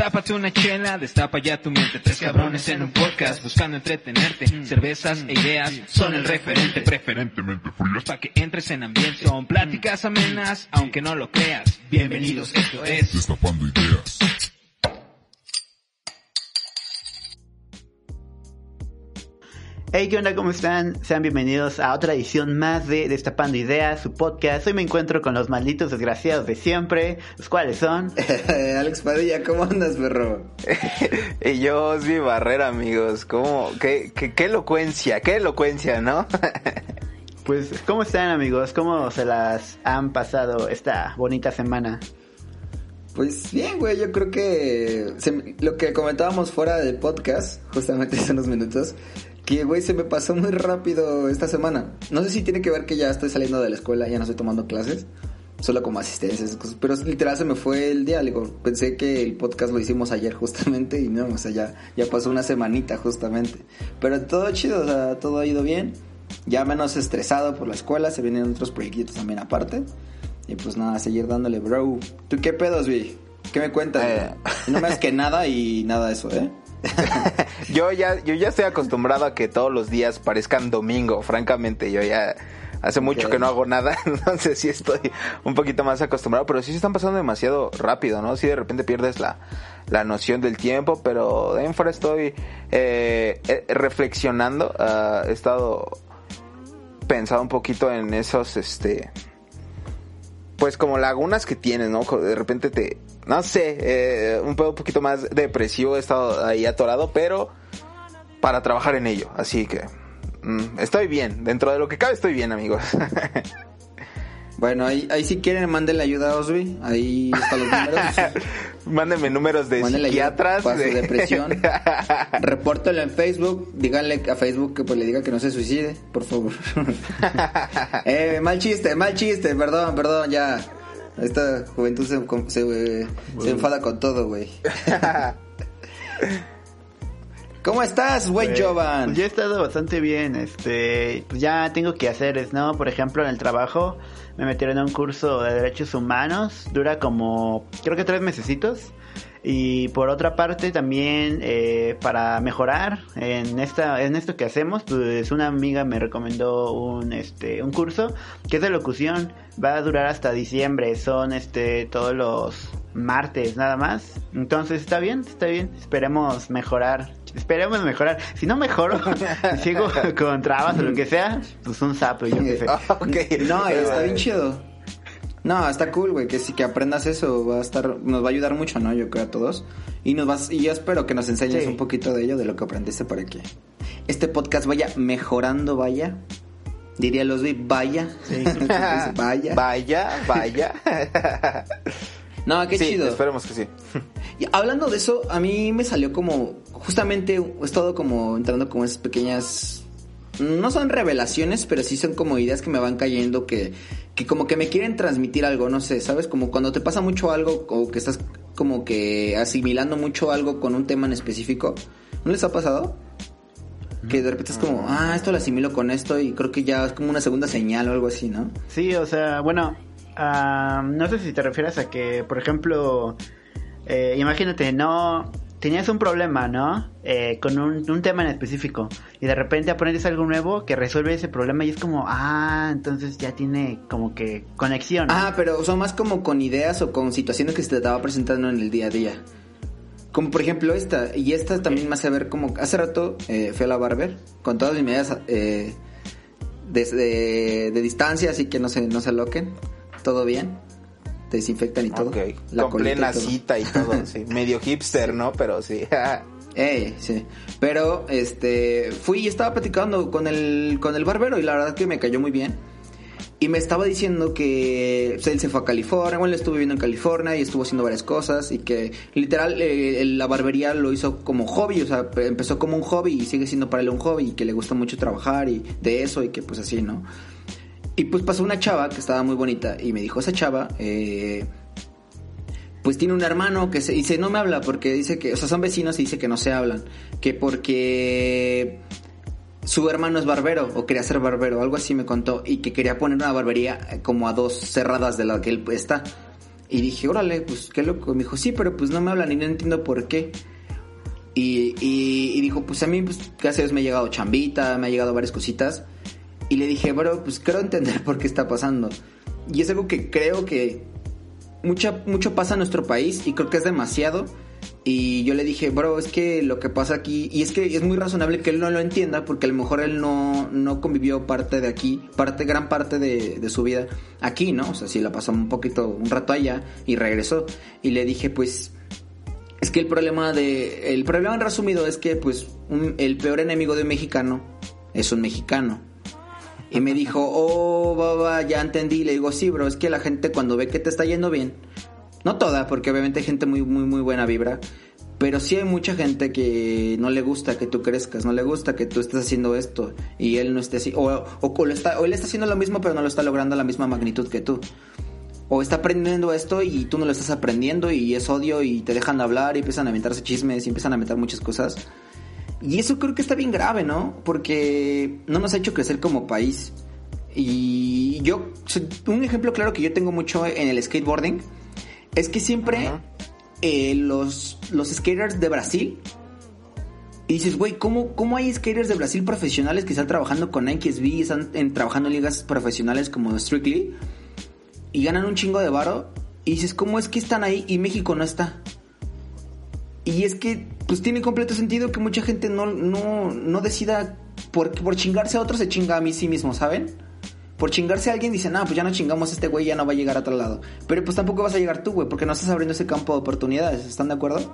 Tápate una chela, destapa ya tu mente. Tres cabrones en un podcast buscando entretenerte. Cervezas e ideas son el referente, preferentemente frías. Para que entres en ambiente. Son pláticas amenas, aunque no lo creas. Bienvenidos, esto es Destapando ideas. Hey, ¿qué onda? ¿Cómo están? Sean bienvenidos a otra edición más de Destapando Ideas, su podcast. Hoy me encuentro con los malditos desgraciados de siempre, los cuales son... Alex Padilla, ¿cómo andas, perro? y yo, Osvi Barrera, amigos. ¿Cómo? Qué, qué, qué elocuencia, qué elocuencia, ¿no? pues, ¿cómo están, amigos? ¿Cómo se las han pasado esta bonita semana? Pues bien, güey, yo creo que se- lo que comentábamos fuera del podcast, justamente hace unos minutos, que, güey, se me pasó muy rápido esta semana. No sé si tiene que ver que ya estoy saliendo de la escuela, ya no estoy tomando clases, solo como asistencia, esas cosas, pero literal se me fue el día, digo, pensé que el podcast lo hicimos ayer justamente y no, o sea, ya, ya pasó una semanita justamente. Pero todo chido, o sea, todo ha ido bien, ya menos estresado por la escuela, se vienen otros proyectitos también aparte. Y pues nada, seguir dándole, bro. ¿Tú qué pedos, vi? ¿Qué me cuentas? Eh. No me das que nada y nada de eso, ¿eh? yo ya, yo ya estoy acostumbrado a que todos los días parezcan domingo, francamente. Yo ya hace mucho que no hago nada, entonces sí estoy un poquito más acostumbrado, pero sí se están pasando demasiado rápido, ¿no? Sí de repente pierdes la, la noción del tiempo, pero de fuera estoy eh, eh, reflexionando. ah, he estado pensando un poquito en esos, este, pues como lagunas que tienes, ¿no? De repente te, no sé, eh, un, po- un poquito más depresivo, he estado ahí atorado, pero para trabajar en ello, así que mm, estoy bien, dentro de lo que cabe estoy bien, amigos. Bueno, ahí, ahí si quieren, mándenle ayuda a Osby. Ahí están los números. Mándenme números de Mándenle ayuda psiquiatras. para su de- depresión. Repórtelo en Facebook. Díganle a Facebook que pues le diga que no se suicide, por favor. eh, mal chiste, mal chiste. Perdón, perdón, ya. Esta juventud se, se, se enfada con todo, güey. ¿Cómo estás, buen Pues, Jovan? pues yo he estado bastante bien, este, pues ya tengo que hacer, ¿no? Por ejemplo, en el trabajo me metieron a un curso de derechos humanos, dura como, creo que tres mesecitos. Y por otra parte también eh, para mejorar en esta en esto que hacemos, pues una amiga me recomendó un este un curso que es de locución, va a durar hasta diciembre, son este todos los martes nada más. Entonces está bien, está bien, esperemos mejorar. Esperemos mejorar. Si no mejoro, si sigo con trabas o lo que sea, pues un sapo, yo qué sé. ok. No, está bien chido. No, está cool, güey, que sí que aprendas eso, va a estar, nos va a ayudar mucho, ¿no? Yo creo a todos. Y nos vas, y yo espero que nos enseñes Sí. un poquito de ello, de lo que aprendiste para que este podcast vaya mejorando, vaya. Diría los de vaya. vaya. Vaya, vaya. No, qué sí, chido. esperemos que sí. Y hablando de eso, a mí me salió como, justamente he estado como entrando como esas pequeñas, no son revelaciones, pero sí son como ideas que me van cayendo que, que como que me quieren transmitir algo, no sé, ¿sabes? Como cuando te pasa mucho algo o que estás como que asimilando mucho algo con un tema en específico. ¿No les ha pasado? Que de repente es como, ah, esto lo asimilo con esto y creo que ya es como una segunda señal o algo así, ¿no? Sí, o sea, bueno, ah, no sé si te refieres a que, por ejemplo, eh, imagínate, no tenías un problema, ¿no? Eh, con un, un tema en específico y de repente aprendes algo nuevo que resuelve ese problema y es como, ah, entonces ya tiene como que conexión. Ah, pero son más como con ideas o con situaciones que se te estaba presentando en el día a día. Como por ejemplo esta, y esta también me hace ver como... Hace rato eh, fui a la barber con todas mis medidas eh, de distancia, así que no se, no se loquen. Todo bien. Te desinfectan y todo. Ok. La Con y plena todo. cita y todo, sí. Medio hipster, ¿no? Pero sí. Eh, sí. Pero, este, fui y estaba platicando con el, con el barbero y la verdad que me cayó muy bien. Y me estaba diciendo que pues, él se fue a California, bueno, él estuvo viviendo en California y estuvo haciendo varias cosas y que literal eh, la barbería lo hizo como hobby, o sea, pe- empezó como un hobby y sigue siendo para él un hobby y que le gusta mucho trabajar y de eso y que pues así, ¿no? Y pues pasó una chava que estaba muy bonita y me dijo, esa chava, eh, pues tiene un hermano que se dice, no me habla porque dice que, o sea, son vecinos y dice que no se hablan, que porque su hermano es barbero o quería ser barbero, algo así me contó, y que quería poner una barbería eh, como a dos cerradas de la que él está. Y dije, órale, pues qué loco. Me dijo, sí, pero pues no me hablan y no entiendo por qué. Y, dijo, pues a mí, pues gracias me ha llegado chambita, me ha llegado varias cositas. Y le dije, bro, pues quiero entender por qué está pasando. Y es algo que creo que mucha, mucho pasa en nuestro país y creo que es demasiado. Y yo le dije, bro, es que lo que pasa aquí, y es que es muy razonable que él no lo entienda, porque a lo mejor él no, no convivió parte de aquí, parte, gran parte de, de su vida aquí, ¿no? O sea, sí la pasó un poquito, un rato allá y regresó. Y le dije, pues, es que el problema de, el problema en resumido es que, pues, el peor enemigo de un mexicano es un mexicano. Y me dijo, oh, baba, ya entendí. Le digo, sí, bro, es que la gente cuando ve que te está yendo bien, no toda, porque obviamente hay gente muy, muy, muy buena vibra. Pero sí hay mucha gente que no le gusta que tú crezcas, no le gusta que tú estés haciendo esto y él no esté así. O, o, está, o él está haciendo lo mismo pero no lo está logrando a la misma magnitud que tú. O está aprendiendo esto y tú no lo estás aprendiendo y es odio y te dejan de hablar y empiezan a inventarse chismes y empiezan a meter muchas cosas. Y eso creo que está bien grave, ¿no? Porque no nos ha hecho crecer como país. Y yo, un ejemplo claro que yo tengo mucho en el skateboarding es que siempre eh, los, los skaters de Brasil. Y dices, güey, ¿cómo, ¿cómo hay skaters de Brasil profesionales que están trabajando con Nike SB, están en, trabajando en ligas profesionales como Strictly y ganan un chingo de varo? Y dices, ¿cómo es que están ahí y México no está? Y es que, pues tiene completo sentido que mucha gente no, no, no decida por, por chingarse a otro, se chinga a mí sí mismo, ¿saben? por chingarse a alguien dicen, ah, pues ya no chingamos a este güey, ya no va a llegar a otro lado. Pero pues tampoco vas a llegar tú, güey, porque no estás abriendo ese campo de oportunidades, ¿están de acuerdo?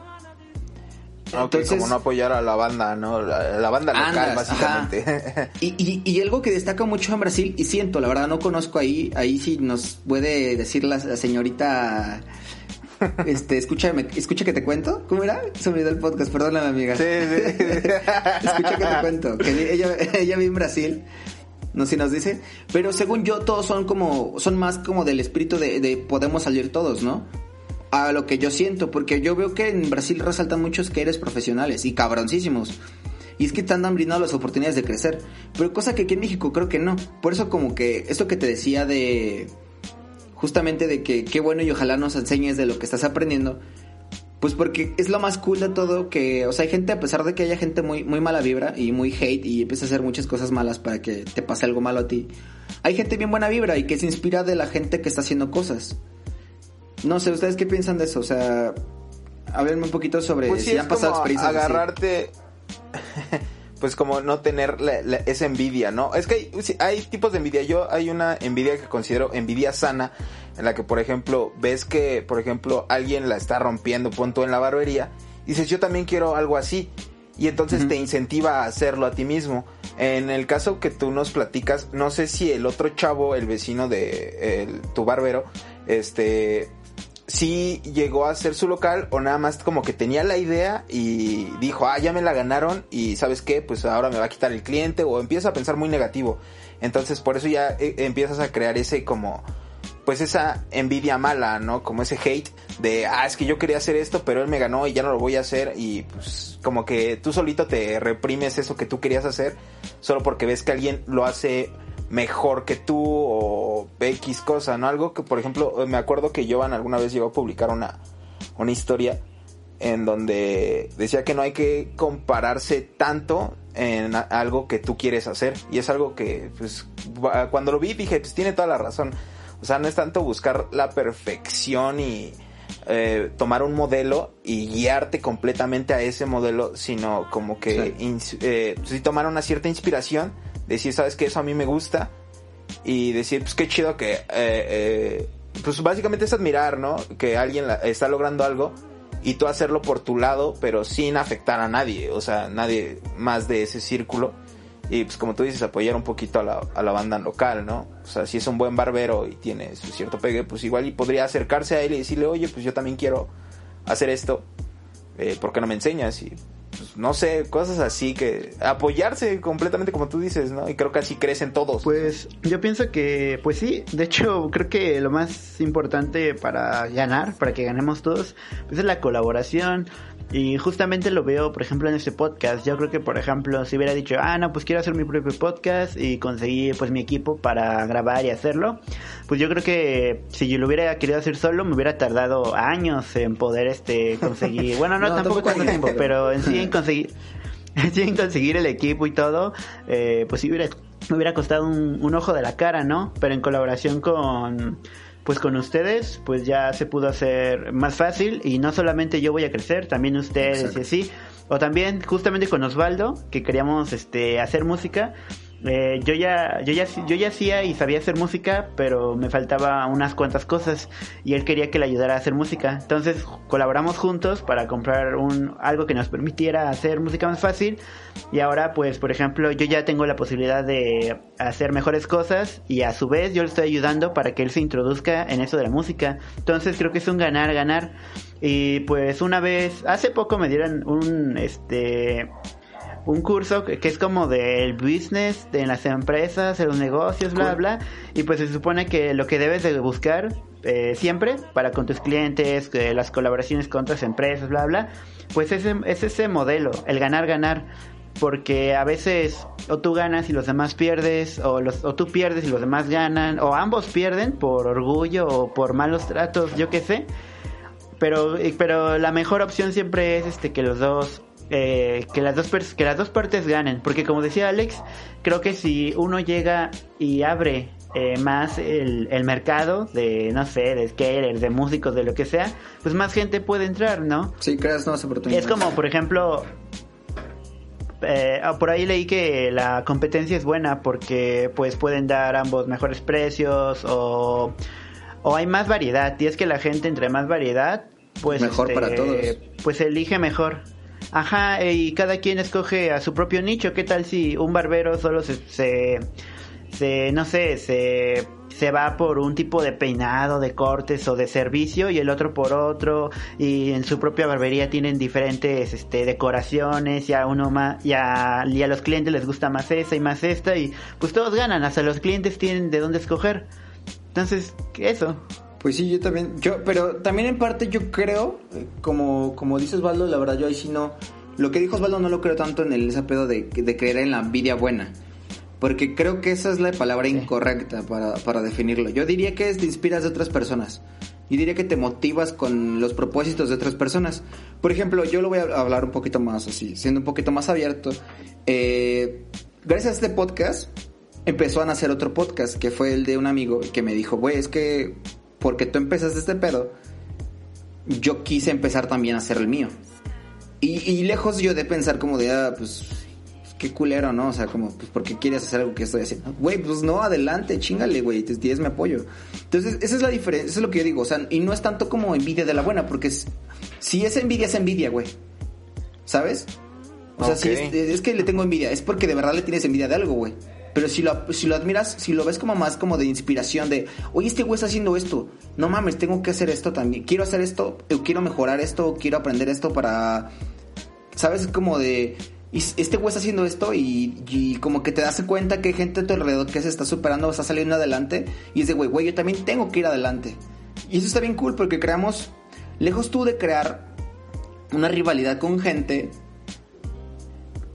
Entonces, como no apoyar a la banda, ¿no? La, banda local, básicamente. Y, y, y, algo que destaca mucho en Brasil, y siento, la verdad no conozco ahí, ahí sí nos puede decir la, señorita... Este, escúchame, escucha que te cuento. ¿Cómo era? Se me olvidó el podcast, perdóname, amiga. Sí, sí. escucha que te cuento. Que ella, ella vive en Brasil no sé si nos dice, pero según yo todos son como, son más como del espíritu de, podemos salir todos, ¿no? A lo que yo siento, porque yo veo que en Brasil resaltan muchos que eres profesionales y cabroncísimos. Y es que te andan brindando las oportunidades de crecer. Pero cosa que aquí en México creo que no. Por eso como que esto que te decía de... Justamente de que qué bueno y ojalá nos enseñes de lo que estás aprendiendo. Pues porque es lo más cool de todo que, o sea, hay gente, a pesar de que haya gente muy, muy mala vibra y muy hate y empieza a hacer muchas cosas malas para que te pase algo malo a ti, hay gente bien buena vibra y que se inspira de la gente que está haciendo cosas. No sé, ¿ustedes qué piensan de eso? O sea, háblenme un poquito sobre pues si han pasado experiencias. Agarrarte. pues como no tener esa envidia, ¿no? Es que hay, hay, tipos de envidia. Yo hay una envidia que considero envidia sana, en la que, por ejemplo, ves que, por ejemplo, alguien la está rompiendo, punto en la barbería, y dices, yo también quiero algo así. Y entonces te incentiva a hacerlo a ti mismo. En el caso que tú nos platicas, no sé si el otro chavo, el vecino de tu barbero, este, si llegó a hacer su local o nada más como que tenía la idea y dijo, ah, ya me la ganaron y sabes qué, pues ahora me va a quitar el cliente o empieza a pensar muy negativo. Entonces por eso ya eh, empiezas a crear ese como, pues esa envidia mala, ¿no? Como ese hate de, ah, es que yo quería hacer esto, pero él me ganó y ya no lo voy a hacer y pues como que tú solito te reprimes eso que tú querías hacer solo porque ves que alguien lo hace mejor que tú o X cosa, ¿no? Algo que, por ejemplo, me acuerdo que Jovan alguna vez llegó a publicar una, una historia en donde decía que no hay que compararse tanto en algo que tú quieres hacer. Y es algo que, pues, cuando lo vi dije, pues tiene toda la razón. O sea, no es tanto buscar la perfección y eh, tomar un modelo y guiarte completamente a ese modelo, sino como que sí. Eh, pues, tomar una cierta inspiración decir, sabes que eso a mí me gusta y decir, pues qué chido que, eh, eh, pues básicamente es admirar, ¿no? Que alguien está logrando algo y tú hacerlo por tu lado, pero sin afectar a nadie, o sea, nadie más de ese círculo. Y pues como tú dices, apoyar un poquito a la, a la banda local, ¿no? O sea, si es un buen barbero y tiene su cierto pegue, pues igual y podría acercarse a él y decirle, oye, pues yo también quiero hacer esto, eh, ¿por qué no me enseñas? Y pues, no sé, cosas así que apoyarse completamente como tú dices, ¿no? Y creo que así crecen todos. Pues yo pienso que, pues sí, de hecho creo que lo más importante para ganar, para que ganemos todos, pues es la colaboración. Y justamente lo veo, por ejemplo, en este podcast. Yo creo que, por ejemplo, si hubiera dicho, ah, no, pues quiero hacer mi propio podcast y conseguí pues mi equipo para grabar y hacerlo, pues yo creo que si yo lo hubiera querido hacer solo, me hubiera tardado años en poder este conseguir, bueno, no, tampoco tanto tiempo, pero en sí en conseguir, sí en conseguir el equipo y todo, eh, pues sí hubiera, me hubiera costado un, un ojo de la cara, ¿no? Pero en colaboración con pues con ustedes pues ya se pudo hacer más fácil y no solamente yo voy a crecer, también ustedes y así. O también justamente con Osvaldo, que queríamos este hacer música, eh, yo ya yo ya yo ya hacía y sabía hacer música pero me faltaba unas cuantas cosas y él quería que le ayudara a hacer música. Entonces colaboramos juntos para comprar un algo que nos permitiera hacer música más fácil. Y ahora pues por ejemplo yo ya tengo la posibilidad de hacer mejores cosas y a su vez yo le estoy ayudando para que él se introduzca en eso de la música. Entonces creo que es un ganar ganar. Y pues una vez hace poco me dieron un este un curso que, es como del business, de las empresas, de los negocios, bla, bla. Y pues se supone que lo que debes de buscar eh, siempre para con tus clientes, las colaboraciones con otras empresas, bla, bla, pues ese, es ese modelo, el ganar, ganar. Porque a veces o tú ganas y los demás pierdes, o, los, o tú pierdes y los demás ganan, o ambos pierden por orgullo o por malos tratos, yo qué sé. Pero, pero la mejor opción siempre es este que los dos eh, que las dos que las dos partes ganen. Porque como decía Alex creo que si uno llega y abre eh, más el, mercado de no sé de skaters de músicos de lo que sea pues más gente puede entrar no sí creas nuevas oportunidades. Es como por ejemplo eh, ah, por ahí leí que la competencia es buena porque pues pueden dar ambos mejores precios o, o hay más variedad. Y es que la gente entre más variedad pues mejor para este, todos. pues elige mejor Ajá, y cada quien escoge a su propio nicho. ¿Qué tal si un barbero solo se, se, no sé, se, se va por un tipo de peinado, de cortes o de servicio y el otro por otro y en su propia barbería tienen diferentes este, decoraciones y a uno más y a, y a los clientes les gusta más esa y más esta y pues todos ganan, hasta los clientes tienen de dónde escoger. Entonces, eso. Pues sí, yo también, yo, pero también en parte yo creo, eh, como, como dices Osvaldo, la verdad yo ahí sí no, lo que dijo Osvaldo no lo creo tanto en el ese pedo de, de creer en la envidia buena. Porque creo que esa es la palabra incorrecta para, para, definirlo. Yo diría que es te inspiras de otras personas. Yo diría que te motivas con los propósitos de otras personas. Por ejemplo, yo lo voy a hablar un poquito más así, siendo un poquito más abierto. Eh, gracias a este podcast, empezó a nacer otro podcast, que fue el de un amigo que me dijo, güey, es que porque tú empezaste este pedo, yo quise empezar también a hacer el mío. Y, lejos yo de pensar como de, ah, pues, qué culero, ¿no? O sea, como, pues, ¿por qué quieres hacer algo que estoy haciendo? Güey, pues no, adelante, chingale, güey, tienes mi apoyo. Entonces, esa es la diferencia, eso es lo que yo digo, o sea, y no es tanto como envidia de la buena, porque si es envidia, es envidia, güey. ¿Sabes? O sea, si es, es, que le tengo envidia, es porque de verdad le tienes envidia de algo, güey. Pero si lo, si lo admiras, si lo ves como más como de inspiración, de, oye, este güey está haciendo esto, no mames, tengo que hacer esto también, quiero hacer esto, quiero mejorar esto, quiero aprender esto para, ¿sabes? Como de, este güey está haciendo esto y, como que te das cuenta que hay gente a tu alrededor que se está superando, está saliendo adelante y es de, güey, güey, yo también tengo que ir adelante. Y eso está bien cool porque creamos, lejos tú de crear una rivalidad con gente,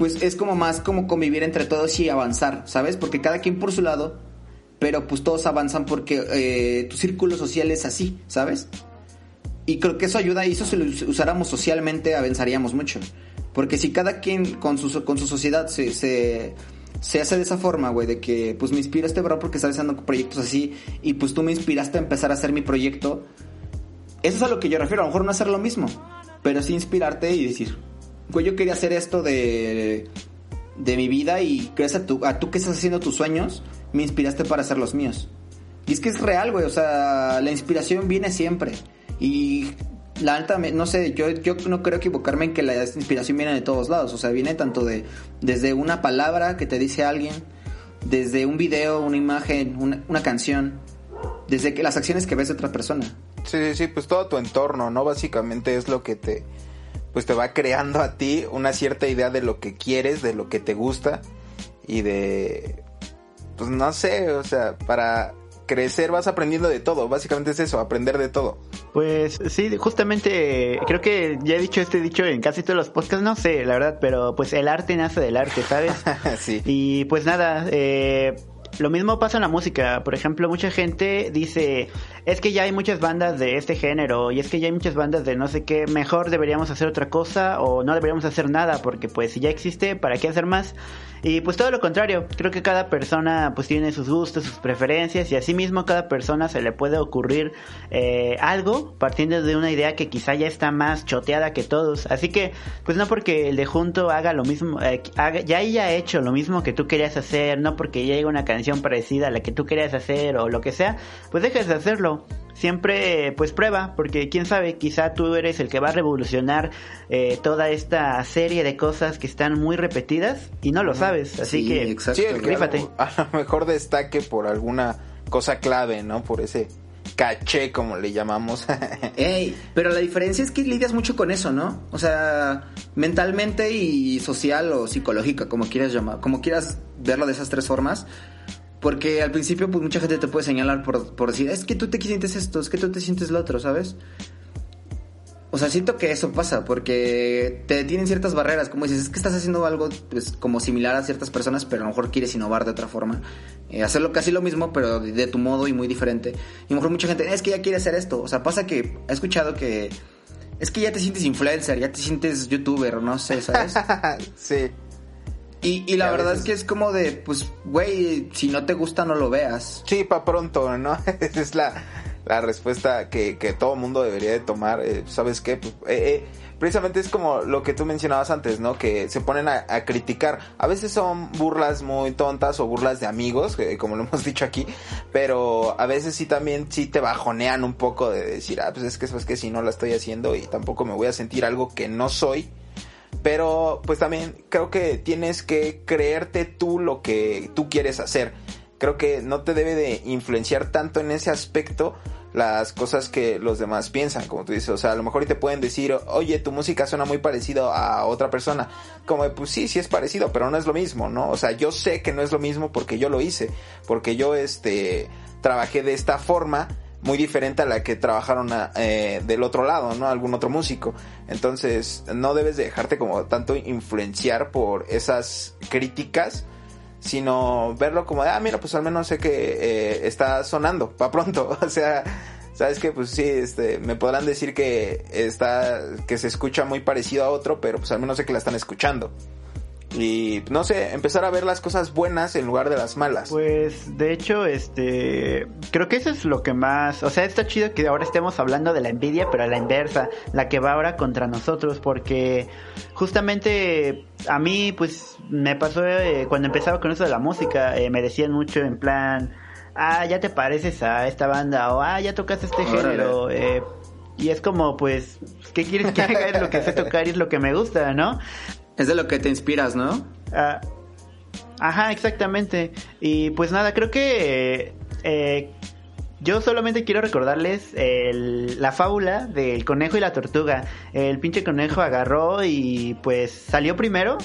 pues es como más como convivir entre todos y avanzar, ¿sabes? Porque cada quien por su lado, pero pues todos avanzan porque eh, tu círculo social es así, ¿sabes? Y creo que eso ayuda y eso si lo usáramos socialmente avanzaríamos mucho. Porque si cada quien con su, con su sociedad se, se, se hace de esa forma, güey, de que pues me inspira este bro porque está haciendo proyectos así y pues tú me inspiraste a empezar a hacer mi proyecto. Eso es a lo que yo refiero, a lo mejor no hacer lo mismo, pero sí inspirarte y decir, yo quería hacer esto de, de mi vida y crees a, tú, a tú que estás haciendo tus sueños, me inspiraste para hacer los míos. Y es que es real, güey, o sea, la inspiración viene siempre. Y la alta, no sé, yo, yo no creo equivocarme en que la inspiración viene de todos lados, o sea, viene tanto de, desde una palabra que te dice alguien, desde un video, una imagen, una, una canción, desde que las acciones que ves de otra persona. Sí, sí, sí, pues todo tu entorno, ¿no? Básicamente es lo que te pues te va creando a ti una cierta idea de lo que quieres, de lo que te gusta y de, pues no sé, o sea, para crecer vas aprendiendo de todo, básicamente es eso, aprender de todo. Pues sí, justamente creo que ya he dicho este dicho en casi todos los podcasts, no sé, la verdad, pero pues el arte nace del arte, ¿sabes? sí. Y pues nada, eh, lo mismo pasa en la música. Por ejemplo, mucha gente dice, es que ya hay muchas bandas de este género y es que ya hay muchas bandas de no sé qué, mejor deberíamos hacer otra cosa o no deberíamos hacer nada porque pues si ya existe, ¿para qué hacer más? Y pues todo lo contrario, creo que cada persona pues tiene sus gustos, sus preferencias y asimismo cada persona se le puede ocurrir eh, algo partiendo de una idea que quizá ya está más choteada que todos. Así que pues no porque el de junto haga lo mismo, eh, haga, ya haya hecho lo mismo que tú querías hacer, no porque haya una canción parecida a la que tú querías hacer o lo que sea, pues dejes de hacerlo siempre pues prueba, porque quién sabe, quizá tú eres el que va a revolucionar eh, toda esta serie de cosas que están muy repetidas y no lo sabes, así Sí, que exacto. Sí, el que a lo mejor destaque por alguna cosa clave, ¿no? Por ese caché, como le llamamos. Ey, pero la diferencia es que lidias mucho con eso, ¿no? O sea, mentalmente y social o psicológica, como quieras llamar, como quieras verlo de esas tres formas. Porque al principio, pues mucha gente te puede señalar por, por decir, es que tú te sientes esto, es que tú te sientes lo otro, ¿sabes? O sea, siento que eso pasa, porque te tienen ciertas barreras, como dices, es que estás haciendo algo pues, como similar a ciertas personas, pero a lo mejor quieres innovar de otra forma. Eh, hacerlo casi lo mismo, pero de, de tu modo y muy diferente. Y a lo mejor mucha gente, es que ya quiere hacer esto. O sea, pasa que he escuchado que es que ya te sientes influencer, ya te sientes youtuber, no sé, ¿sabes? sí. Y, y la Y verdad veces- es que es como de, pues, güey, si no te gusta, no lo veas. Sí, pa' pronto, ¿no? Esa es la, la respuesta que, que todo mundo debería de tomar. Eh, ¿Sabes qué? Pues, eh, eh, precisamente es como lo que tú mencionabas antes, ¿no? Que se ponen a, a criticar. A veces son burlas muy tontas o burlas de amigos, como lo hemos dicho aquí, pero a veces sí también sí te bajonean un poco de decir, ah, pues es que sabes que si no la estoy haciendo y tampoco me voy a sentir algo que no soy. Pero pues también creo que tienes que creerte tú lo que tú quieres hacer. Creo que no te debe de influenciar tanto en ese aspecto las cosas que los demás piensan, como tú dices. O sea, a lo mejor te pueden decir, oye, tu música suena muy parecido a otra persona. Como, pues sí, sí es parecido, pero no es lo mismo, ¿no? O sea, yo sé que no es lo mismo porque yo lo hice. Porque yo, este, trabajé de esta forma muy diferente a la que trabajaron a- eh, del otro lado, ¿no? Algún otro músico. Entonces, no debes de dejarte como tanto influenciar por esas críticas, sino verlo como de, ah, mira, pues al menos sé que eh, está sonando, pa' pronto. O sea, sabes que pues sí, este, me podrán decir que está, que se escucha muy parecido a otro, pero pues al menos sé que la están escuchando. Y no sé, empezar a ver las cosas buenas en lugar de las malas. Pues de hecho, este, creo que eso es lo que más, o sea, está chido que ahora estemos hablando de la envidia, pero a la inversa, la que va ahora contra nosotros, porque justamente a mí, pues, me pasó eh, cuando empezaba con eso de la música, eh, me decían mucho en plan, ah, ya te pareces a esta banda, o ah, ya tocas este Órale. género, eh, y es como, pues, ¿qué quieres que haga? Es lo que sé tocar y es lo que me gusta, ¿no? Es de lo que te inspiras, ¿no? Ah, ajá, exactamente. Y pues nada, creo que eh, yo solamente quiero recordarles la fábula del conejo y la tortuga. El pinche conejo agarró y pues salió primero.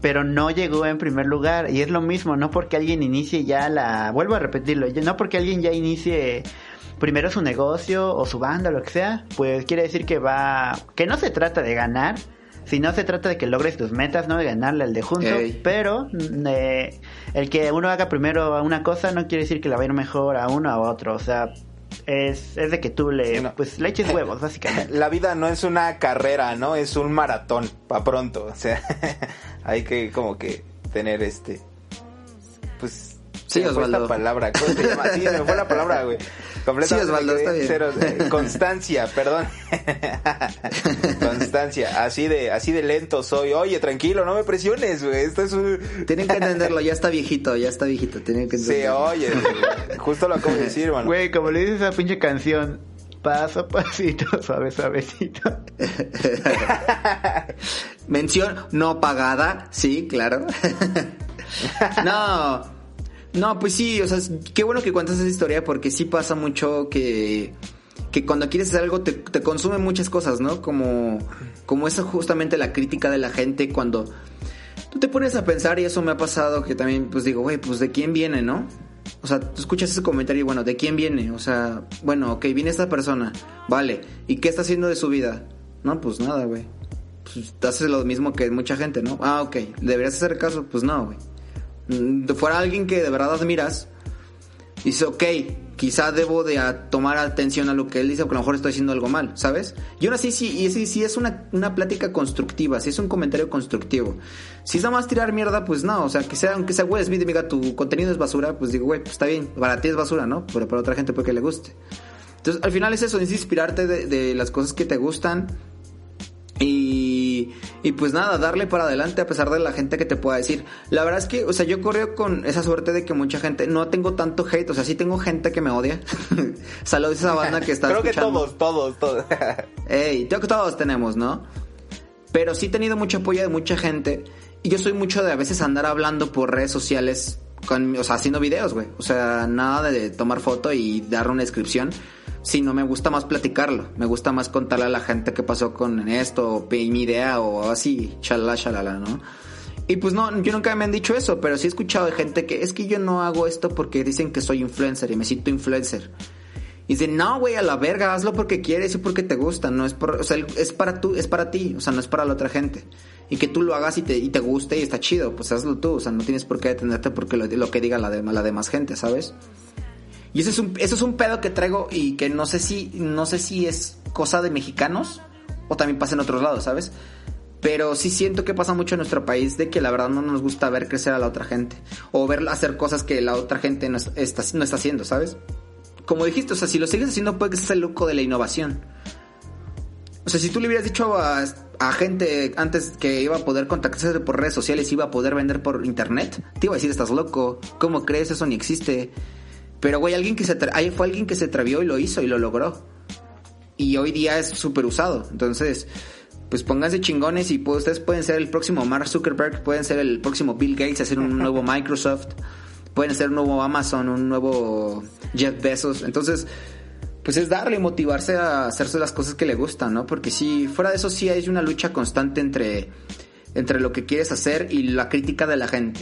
Pero no llegó en primer lugar. Y es lo mismo, no porque alguien inicie ya la... Vuelvo a repetirlo. No porque alguien ya inicie primero su negocio o su banda lo que sea. Pues quiere decir que va... Que no se trata de ganar. Sino se trata de que logres tus metas, no de ganarle al de junto. Ey. Pero mm, eh, el que uno haga primero una cosa no quiere decir que la va a ir mejor a uno a otro. O sea, es, es de que tú le, Sí, no. pues, le eches huevos, básicamente. La vida no es una carrera, ¿no? Es un maratón, pa' pronto. O sea, hay que como que tener este... Pues... Sí, me fue Osvaldo. esta palabra, ¿cómo se llama? Sí, me fue la palabra, güey. Completamente Sí, Osvaldo, me quedé está bien. cero, eh, constancia, perdón. constancia, así de, así de lento soy. Oye, tranquilo, no me presiones, güey. Esto es un... Tienen que entenderlo, ya está viejito, ya está viejito, tienen que Sí, entenderlo. oye, justo lo acabo de decir, mano. Güey, como le dices a esa pinche canción, paso a pasito, suave, suavecito. Mención no pagada, sí, claro. no, no, pues sí, o sea, qué bueno que cuentas esa historia porque sí pasa mucho que que cuando quieres hacer algo te, te consume muchas cosas, ¿no? Como, como eso justamente la crítica de la gente cuando tú te pones a pensar y eso me ha pasado que también pues digo, güey, pues de quién viene, ¿no? O sea, tú escuchas ese comentario y bueno, ¿de quién viene? O sea, bueno, ok, viene esta persona, vale, ¿y qué está haciendo de su vida? No, pues nada, güey. Pues haces lo mismo que mucha gente, ¿no? Ah, ok, ¿deberías hacer caso? Pues no, güey. Mm, Fuera alguien que de verdad admiras, dice, ok, quizá debo de a- tomar atención a lo que él dice, porque a lo mejor estoy haciendo algo mal, ¿sabes? Y así, sí, y sí, sí es una, una plática constructiva, si es un comentario constructivo. Si es nada más tirar mierda, pues no, o sea, que sea, aunque sea Will Smith y diga tu contenido es basura, pues digo, güey, pues está bien, para ti es basura, ¿no? Pero para otra gente puede que le guste. Entonces, al final es eso, es inspirarte de, de las cosas que te gustan, y, y pues nada, darle para adelante a pesar de la gente que te pueda decir. La verdad es que, o sea, yo corro con esa suerte de que mucha gente, no tengo tanto hate, o sea, sí tengo gente que me odia. Saludos a esa banda que está Creo que todos, todos, todos. Ey, creo que todos tenemos, ¿no? Pero sí he tenido mucho apoyo de mucha gente. Y yo soy mucho de a veces andar hablando por redes sociales, con, o sea, haciendo videos, güey. O sea, nada de tomar foto y dar una descripción. Sino me gusta más platicarlo. Me gusta más contarle a la gente qué pasó con esto, o mi idea, o así, chalala, chalala, ¿no? Y pues no, yo nunca me han dicho eso, pero sí he escuchado de gente que es que yo no hago esto porque dicen que soy influencer y me siento influencer. Y dicen, no, güey, a la verga, hazlo porque quieres y porque te gusta, no es por, o sea, es para tú, es para ti, o sea, no es para la otra gente. Y que tú lo hagas y te, y te guste y está chido, pues hazlo tú, o sea, no tienes por qué detenerte porque lo, que diga la, de, la demás gente, ¿sabes? Y ese es un, eso es un pedo que traigo y que no sé si, no sé si es cosa de mexicanos o también pasa en otros lados, ¿sabes? Pero sí siento que pasa mucho en nuestro país de que la verdad no nos gusta ver crecer a la otra gente. O ver hacer cosas que la otra gente no es- está, no está haciendo, ¿sabes? Como dijiste, o sea, si lo sigues haciendo puede que seas el loco de la innovación. O sea, si tú le hubieras dicho a, a gente antes que iba a poder contactarse por redes sociales, iba a poder vender por internet, te iba a decir, estás loco, ¿cómo crees? Eso ni existe. Pero, güey, alguien que se ahí fue alguien que se atrevió y lo hizo y lo logró. Y hoy día es súper usado. Entonces, pues pónganse chingones y pues, ustedes pueden ser el próximo Mark Zuckerberg, pueden ser el próximo Bill Gates, hacer un nuevo Microsoft, pueden ser un nuevo Amazon, un nuevo Jeff Bezos. Entonces, pues es darle motivarse a hacerse las cosas que le gustan, ¿no? Porque si fuera de eso sí hay una lucha constante entre, entre lo que quieres hacer y la crítica de la gente.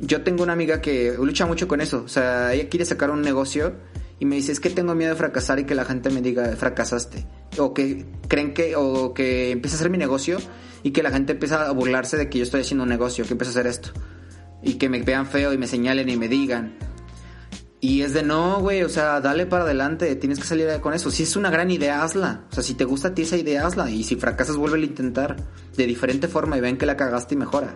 Yo tengo una amiga que lucha mucho con eso, o sea, ella quiere sacar un negocio y me dice, es que tengo miedo de fracasar y que la gente me diga, fracasaste. O que creen que, o que empiece a hacer mi negocio y que la gente empieza a burlarse de que yo estoy haciendo un negocio, que empiezo a hacer esto. Y que me vean feo y me señalen y me digan. Y es de no, güey, o sea, dale para adelante, tienes que salir con eso. Si es una gran idea, hazla. O sea, si te gusta a ti esa idea, hazla. Y si fracasas, vuelve a intentar de diferente forma y ven que la cagaste y mejora.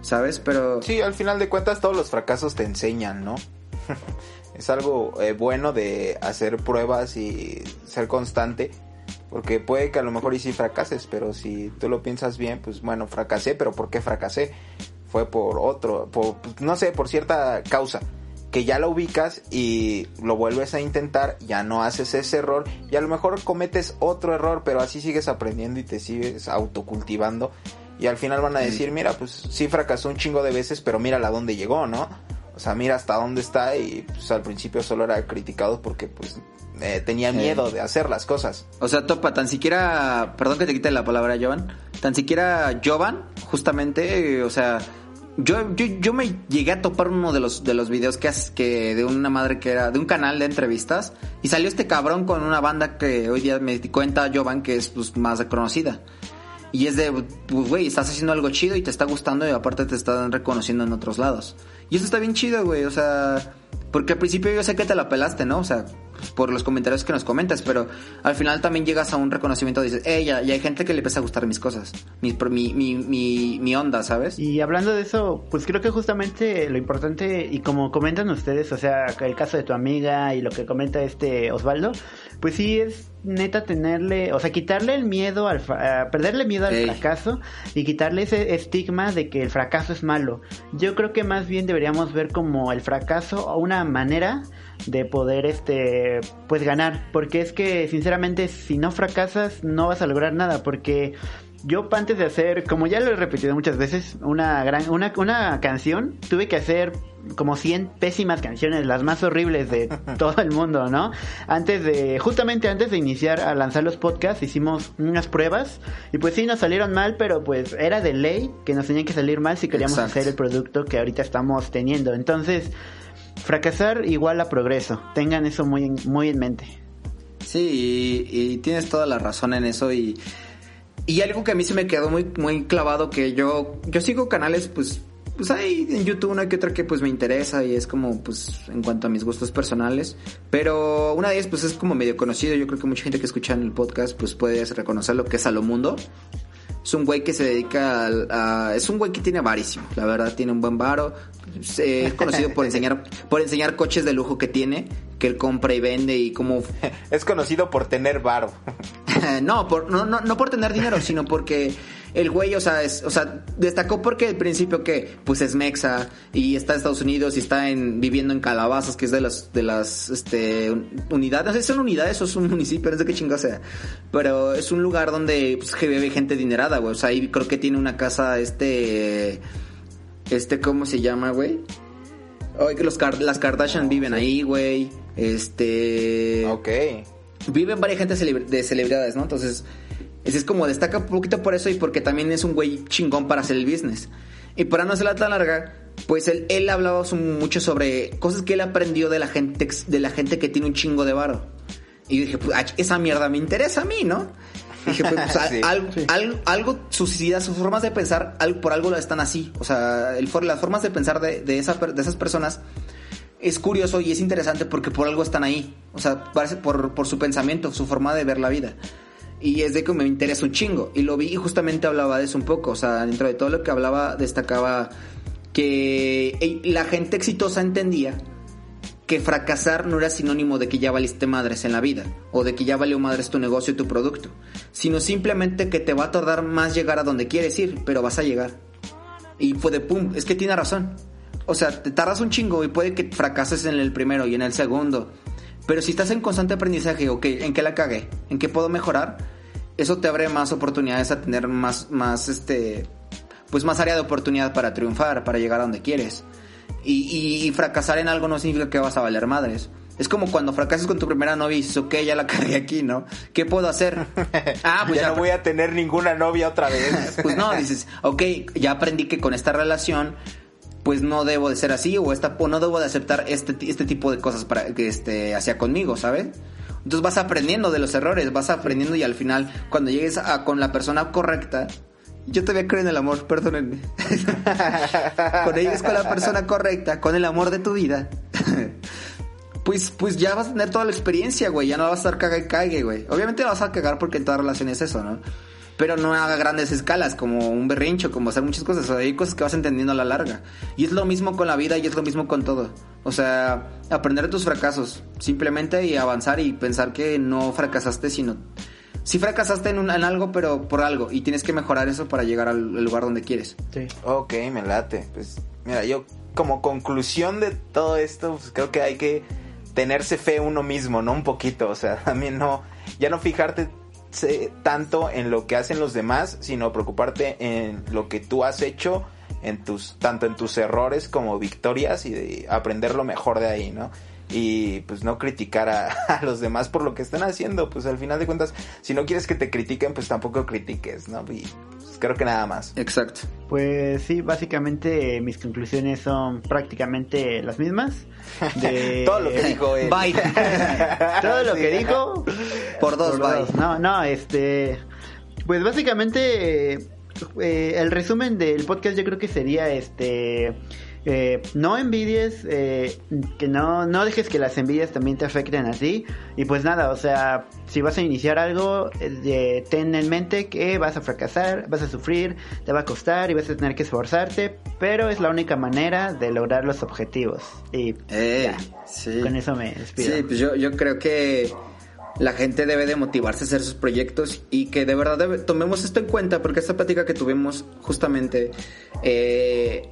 ¿Sabes? Pero... Sí, al final de cuentas todos los fracasos te enseñan, ¿no? es algo eh, bueno de hacer pruebas y ser constante. Porque puede que a lo mejor y sí fracases, pero si tú lo piensas bien, pues bueno, fracasé, pero ¿por qué fracasé? Fue por otro, por, no sé, por cierta causa. Que ya lo ubicas y lo vuelves a intentar, ya no haces ese error y a lo mejor cometes otro error, pero así sigues aprendiendo y te sigues autocultivando. Y al final van a decir, mira, pues sí fracasó un chingo de veces, pero mira a dónde llegó, ¿no? O sea, mira hasta dónde está y pues al principio solo era criticado porque pues eh, tenía miedo de hacer las cosas. O sea, topa, tan siquiera, perdón que te quite la palabra, Jovan, tan siquiera Jovan, justamente, eh, o sea, yo, yo, yo me llegué a topar uno de los, de los videos que, que de una madre que era, de un canal de entrevistas, y salió este cabrón con una banda que hoy día me di cuenta Jovan que es pues, más reconocida. Y es de, pues, güey, estás haciendo algo chido y te está gustando y aparte te están reconociendo en otros lados. Y eso está bien chido, güey, o sea, porque al principio yo sé que te la pelaste, ¿no? O sea, por los comentarios que nos comentas, pero al final también llegas a un reconocimiento y dices, ya, ya hay gente que le empieza a gustar mis cosas, mi, mi, mi, mi, onda, ¿sabes? Y hablando de eso, pues creo que justamente lo importante, y como comentan ustedes, o sea, el caso de tu amiga y lo que comenta este Osvaldo, pues sí es neta tenerle, o sea, quitarle el miedo al, a perderle miedo al Ey. fracaso y quitarle ese estigma de que el fracaso es malo. Yo creo que más bien deberíamos ver como el fracaso una manera de poder este pues ganar porque es que sinceramente si no fracasas no vas a lograr nada porque yo antes de hacer como ya lo he repetido muchas veces una gran una, una canción tuve que hacer como 100 pésimas canciones, las más horribles de todo el mundo, ¿no? Antes de, justamente antes de iniciar a lanzar los podcasts, hicimos unas pruebas y pues sí nos salieron mal, pero pues era de ley que nos tenían que salir mal si queríamos Exacto. hacer el producto que ahorita estamos teniendo. Entonces, fracasar igual a progreso. Tengan eso muy en, muy en mente. Sí, y, tienes toda la razón en eso y, y algo que a mí se me quedó muy, muy clavado que yo, yo sigo canales pues, pues hay en YouTube una que otra que pues me interesa y es como pues en cuanto a mis gustos personales, pero una de ellas pues es como medio conocido, yo creo que mucha gente que escucha en el podcast pues puede reconocer lo que es Salomundo. Es un güey que se dedica al- a, es un güey que tiene varísimo, la verdad tiene un buen varo. Es conocido por enseñar por enseñar coches de lujo que tiene, que él compra y vende y cómo Es conocido por tener varo. no, por, no, no, no por tener dinero, sino porque el güey, o sea, es, o sea, destacó porque al principio que, pues es mexa y está en Estados Unidos y está en, viviendo en Calabazas, que es de las, de las, este, un- unidades, no sé si son unidades o es un municipio, no sé qué chingada sea, pero es un lugar donde, pues, vive gente adinerada, güey, o sea, ahí creo que tiene una casa, este, este, ¿cómo se llama, güey? Ay, que los las Kardashian viven ahí, güey, este... Ok. viven varias gente de celebridades, ¿no? Entonces, ese es como destaca un poquito por eso y porque también es un güey chingón para hacer el business. Y para no hacerla tan larga, pues él, él hablaba mucho sobre cosas que él aprendió de la gente, de la gente que tiene un chingo de varo. Y yo dije, pues esa mierda me interesa a mí, ¿no? Dije, pues, pues, a- Sí. algo, algo, algo, sus ideas, sus formas de pensar, algo, por algo están así. O sea, el, for- las formas de pensar de, de, esa de esas personas es curioso y es interesante porque por algo están ahí. O sea, parece por, por su pensamiento, su forma de ver la vida. Y es de que me interesa un chingo. Y lo vi y justamente hablaba de eso un poco. O sea, dentro de todo lo que hablaba, destacaba que la gente exitosa entendía que fracasar no era sinónimo de que ya valiste madres en la vida o de que ya valió madres tu negocio y tu producto, sino simplemente que te va a tardar más llegar a donde quieres ir, pero vas a llegar. Y fue de pum, es que tiene razón. O sea, te tardas un chingo y puede que fracases en el primero y en el segundo. Pero si estás en constante aprendizaje, ok, ¿en qué la cagué? ¿En qué puedo mejorar? Eso te abre más oportunidades a tener más, más, este, pues más área de oportunidad para triunfar, para llegar a donde quieres. Y, y- y fracasar en algo no significa que vas a valer madres. Es como cuando fracasas con tu primera novia y dices, ok, ya la cagué aquí, ¿no? ¿Qué puedo hacer? Ah, pues ya ya, no voy a tener ninguna novia otra vez. pues no, dices, ok, ya aprendí que con esta relación, pues no debo de ser así o, esta, no debo de aceptar este, este tipo de cosas para que este, hacia conmigo, ¿sabes? Entonces vas aprendiendo de los errores, vas aprendiendo y al final, cuando llegues a, con la persona correcta, yo todavía creo en el amor, perdónenme. cuando llegues con la persona correcta, con el amor de tu vida, pues, pues ya vas a tener toda la experiencia, güey. Ya no vas a estar caga y cague, güey. Obviamente vas a cagar porque en toda relación es eso, ¿no? Pero no haga grandes escalas, como un berrincho, como hacer muchas cosas. O sea, hay cosas que vas entendiendo a la larga. Y es lo mismo con la vida y es lo mismo con todo. O sea, aprender de tus fracasos. Simplemente y avanzar y pensar que no fracasaste, sino... Sí fracasaste en, un- en algo, pero por algo. Y tienes que mejorar eso para llegar al, al lugar donde quieres. Sí. Ok, me late. Pues mira, yo como conclusión de todo esto, pues creo que hay que tenerse fe uno mismo, ¿no? Un poquito, o sea, también no, ya no fijarte tanto en lo que hacen los demás, sino preocuparte en lo que tú has hecho, en tus, tanto en tus errores como victorias y de aprender lo mejor de ahí, ¿no? Y pues no criticar a, a los demás por lo que están haciendo, pues al final de cuentas, si no quieres que te critiquen, pues tampoco critiques, ¿no? Y creo que nada más. Exacto. Pues sí, básicamente eh, mis conclusiones son prácticamente las mismas. De... Todo lo que dijo él. Bye. Todo lo Sí. que dijo. Por dos, bye. No, no, este. Pues básicamente. eh, eh, el resumen del podcast yo creo que sería este. Eh, no envidies, eh, que no, no dejes que las envidias también te afecten a ti. Y pues nada, o sea, si vas a iniciar algo, eh, ten en mente que vas a fracasar, vas a sufrir, te va a costar y vas a tener que esforzarte, pero es la única manera de lograr los objetivos. Y Eh, ya, sí. con eso me despido. Sí, pues yo, yo creo que la gente debe de motivarse a hacer sus proyectos y que de verdad debe- tomemos esto en cuenta porque esta plática que tuvimos justamente eh,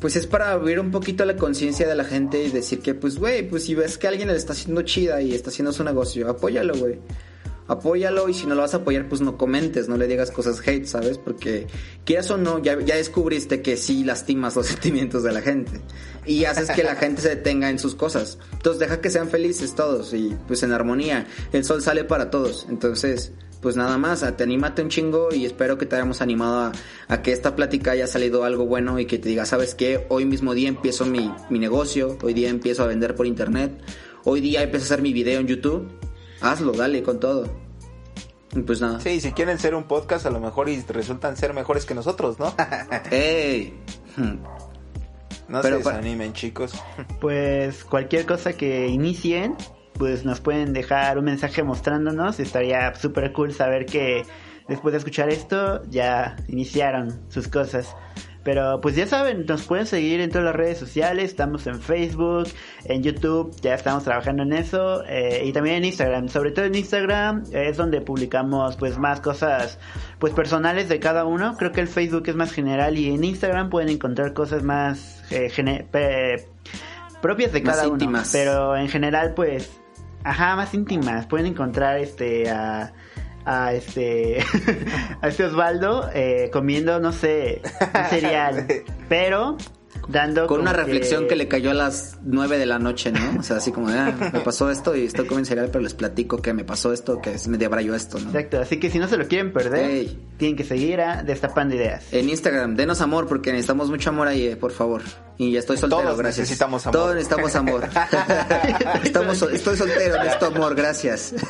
pues es para abrir un poquito la conciencia de la gente y decir que pues güey, pues si ves que alguien le está haciendo chida y está haciendo su negocio, apóyalo güey. apóyalo y si no lo vas a apoyar, pues no comentes, no le digas cosas hate, ¿sabes? Porque quieras o no, ya, ya descubriste que sí lastimas los sentimientos de la gente y haces que la gente se detenga en sus cosas. Entonces deja que sean felices todos y pues en armonía. El sol sale para todos. Entonces, pues nada más, te anímate un chingo y espero que te hayamos animado a, a, que esta plática haya salido algo bueno y que te diga, ¿sabes qué? Hoy mismo día empiezo mi, mi negocio, hoy día empiezo a vender por internet, hoy día empiezo a hacer mi video en YouTube hazlo, dale con todo. Y pues nada. Sí, si quieren ser un podcast, a lo mejor y resultan ser mejores que nosotros, ¿no? ¡Ey! No Pero se desanimen, chicos. Pues cualquier cosa que inicien, pues nos pueden dejar un mensaje mostrándonos. Estaría súper cool saber que después de escuchar esto ya iniciaron sus cosas. Pero pues ya saben, nos pueden seguir en todas las redes sociales, estamos en Facebook, en YouTube, ya estamos trabajando en eso, eh, y también en Instagram, sobre todo en Instagram es donde publicamos pues más cosas pues personales de cada uno, creo que el Facebook es más general y en Instagram pueden encontrar cosas más eh, propias de cada uno, pero en general pues, ajá, más íntimas, pueden encontrar este a a este a este Osvaldo eh, comiendo no sé un cereal. Pero dando con una reflexión que... le cayó a las 9 de la noche no o sea así como ah, me pasó esto y estoy comiendo cereal pero les platico que me pasó esto que me debrayó esto ¿no? exacto así que si no se lo quieren perder tienen que seguir a Destapando Ideas. En Instagram denos amor porque necesitamos mucho amor ahí eh, por favor. Y ya estoy soltero Todos gracias. necesitamos amor. Todos necesitamos amor. Estamos, estoy soltero necesito amor gracias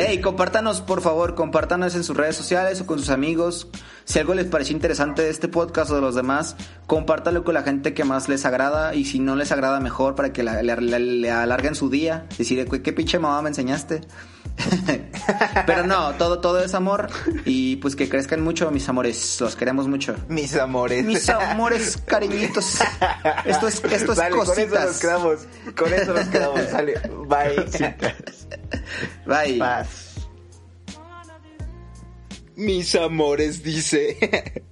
Hey, compártanos, por favor, compártanos en sus redes sociales o con sus amigos. Si algo les pareció interesante de este podcast o de los demás, compártalo con la gente que más les agrada y si no les agrada mejor para que le, alarguen su día. Decir, ¿qué pinche mamá me enseñaste? Pero no, todo, todo es amor y pues que crezcan mucho, mis amores. Los queremos mucho. Mis amores. Mis amores, cariñitos. Esto es, esto es Con eso nos quedamos. Con eso nos quedamos. Sale. Bye. Bye. Paz. Mis amores, dice.